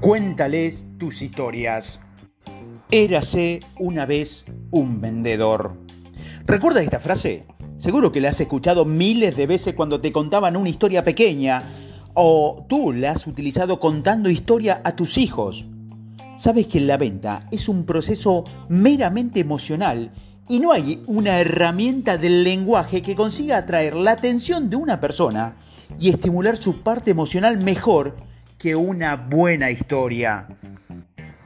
Cuéntales tus historias. Érase una vez un vendedor. ¿Recuerdas esta frase? Seguro que la has escuchado miles de veces cuando te contaban una historia pequeña o tú la has utilizado contando historia a tus hijos. Sabes que la venta es un proceso meramente emocional y no hay una herramienta del lenguaje que consiga atraer la atención de una persona y estimular su parte emocional mejor que una buena historia.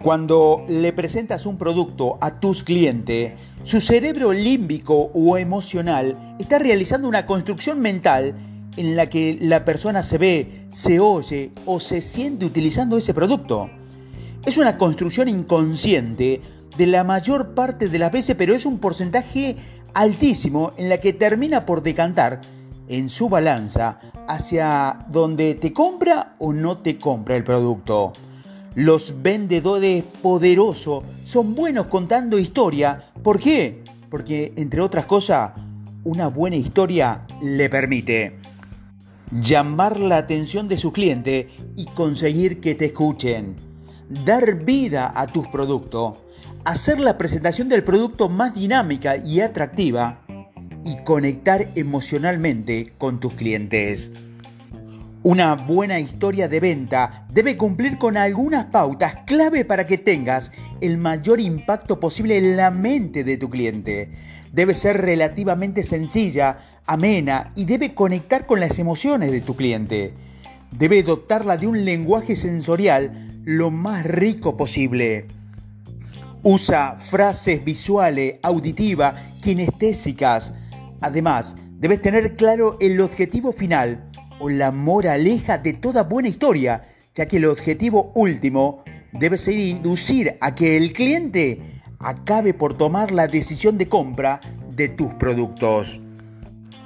Cuando le presentas un producto a tus clientes, su cerebro límbico o emocional está realizando una construcción mental en la que la persona se ve, se oye o se siente utilizando ese producto. Es una construcción inconsciente de la mayor parte de las veces, pero es un porcentaje altísimo en la que termina por decantar en su balanza hacia donde te compra o no te compra el producto. Los vendedores poderosos son buenos contando historia. ¿Por qué? Porque, entre otras cosas, una buena historia le permite llamar la atención de su cliente y conseguir que te escuchen, dar vida a tus productos, hacer la presentación del producto más dinámica y atractiva y conectar emocionalmente con tus clientes. Una buena historia de venta debe cumplir con algunas pautas clave para que tengas el mayor impacto posible en la mente de tu cliente. Debe ser relativamente sencilla, amena y debe conectar con las emociones de tu cliente. Debe dotarla de un lenguaje sensorial lo más rico posible. Usa frases visuales, auditivas, kinestésicas, Además, debes tener claro el objetivo final o la moraleja de toda buena historia, ya que el objetivo último debe ser inducir a que el cliente acabe por tomar la decisión de compra de tus productos.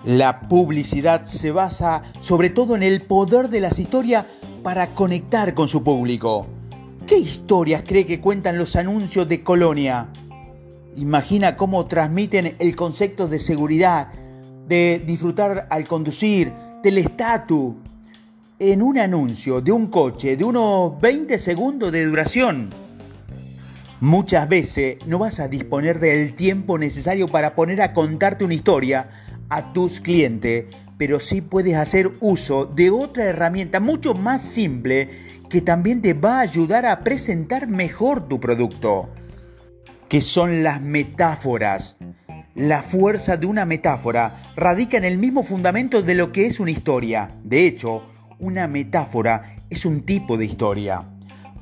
La publicidad se basa sobre todo en el poder de las historias para conectar con su público. ¿Qué historias cree que cuentan los anuncios de Colonia? Imagina cómo transmiten el concepto de seguridad, de disfrutar al conducir, del estatus, en un anuncio de un coche de unos 20 segundos de duración. Muchas veces no vas a disponer del tiempo necesario para poner a contarte una historia a tus clientes, pero sí puedes hacer uso de otra herramienta mucho más simple que también te va a ayudar a presentar mejor tu producto que son las metáforas. La fuerza de una metáfora radica en el mismo fundamento de lo que es una historia. De hecho, una metáfora es un tipo de historia.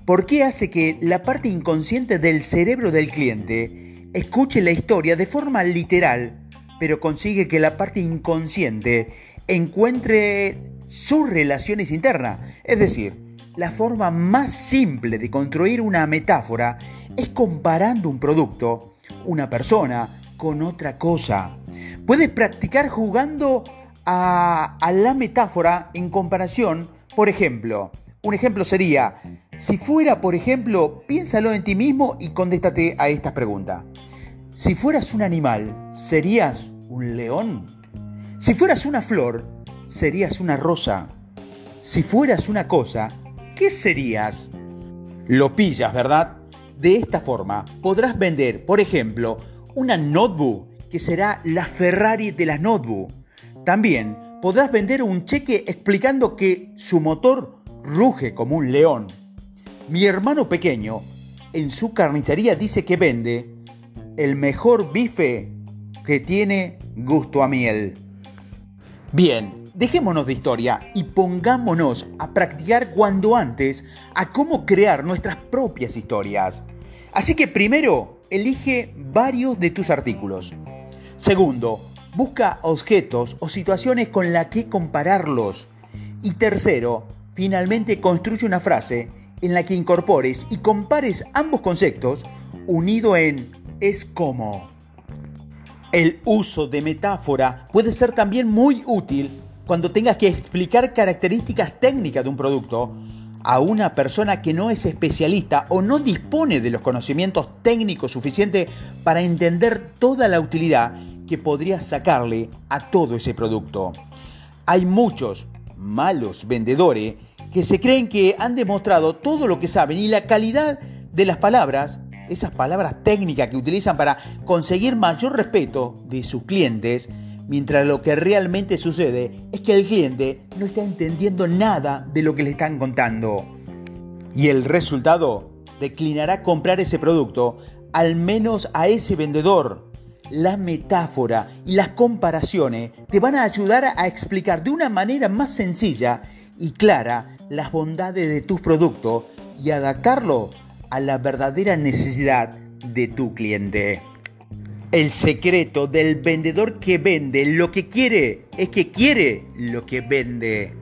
¿Por qué hace que la parte inconsciente del cerebro del cliente escuche la historia de forma literal, pero consigue que la parte inconsciente encuentre sus relaciones internas? Es decir, la forma más simple de construir una metáfora es comparando un producto, una persona, con otra cosa. Puedes practicar jugando a, la metáfora en comparación, por ejemplo. Un ejemplo sería, si fuera, por ejemplo, piénsalo en ti mismo y contéstate a estas preguntas. Si fueras un animal, ¿serías un león? Si fueras una flor, ¿serías una rosa? Si fueras una cosa, ¿qué serías? Lo pillas, ¿verdad? De esta forma podrás vender, por ejemplo, una notebook que será la Ferrari de las notebooks. También podrás vender un cheque explicando que su motor ruge como un león. Mi hermano pequeño en su carnicería dice que vende el mejor bife que tiene gusto a miel. Bien, Dejémonos de historia y pongámonos a practicar cuando antes a cómo crear nuestras propias historias. Así que primero, elige varios de tus artículos. Segundo, busca objetos o situaciones con las que compararlos. Y tercero, finalmente construye una frase en la que incorpores y compares ambos conceptos unido en es como. El uso de metáfora puede ser también muy útil cuando tengas que explicar características técnicas de un producto a una persona que no es especialista o no dispone de los conocimientos técnicos suficientes para entender toda la utilidad que podrías sacarle a todo ese producto. Hay muchos malos vendedores que se creen que han demostrado todo lo que saben y la calidad de las palabras, esas palabras técnicas que utilizan para conseguir mayor respeto de sus clientes, mientras lo que realmente sucede es que el cliente no está entendiendo nada de lo que le están contando. Y el resultado declinará comprar ese producto, al menos a ese vendedor. La metáfora y las comparaciones te van a ayudar a explicar de una manera más sencilla y clara las bondades de tus productos y adaptarlo a la verdadera necesidad de tu cliente. El secreto del vendedor que vende lo que quiere es que quiere lo que vende.